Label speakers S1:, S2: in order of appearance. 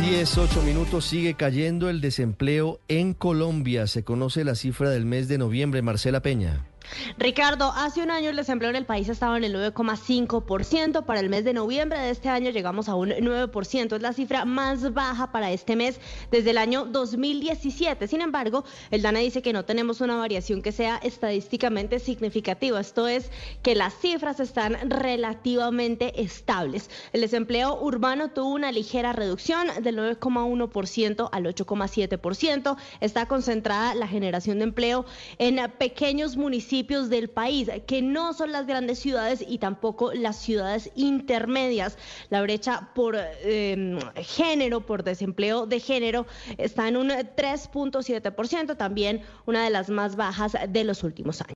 S1: 18 minutos sigue cayendo el desempleo en Colombia. Se conoce la cifra del mes de noviembre. Marcela Peña.
S2: Ricardo, hace un año el desempleo en el país estaba en el 9,5%. Para el mes de noviembre de este año llegamos a un 9%. Es la cifra más baja para este mes desde el año 2017. Sin embargo, el DANA dice que no tenemos una variación que sea estadísticamente significativa. Esto es que las cifras están relativamente estables. El desempleo urbano tuvo una ligera reducción del 9,1% al 8,7%. Está concentrada la generación de empleo en pequeños municipios del país, que no son las grandes ciudades y tampoco las ciudades intermedias. La brecha por em, género, por desempleo de género, está en un 3.7%, también una de las más bajas de los últimos años.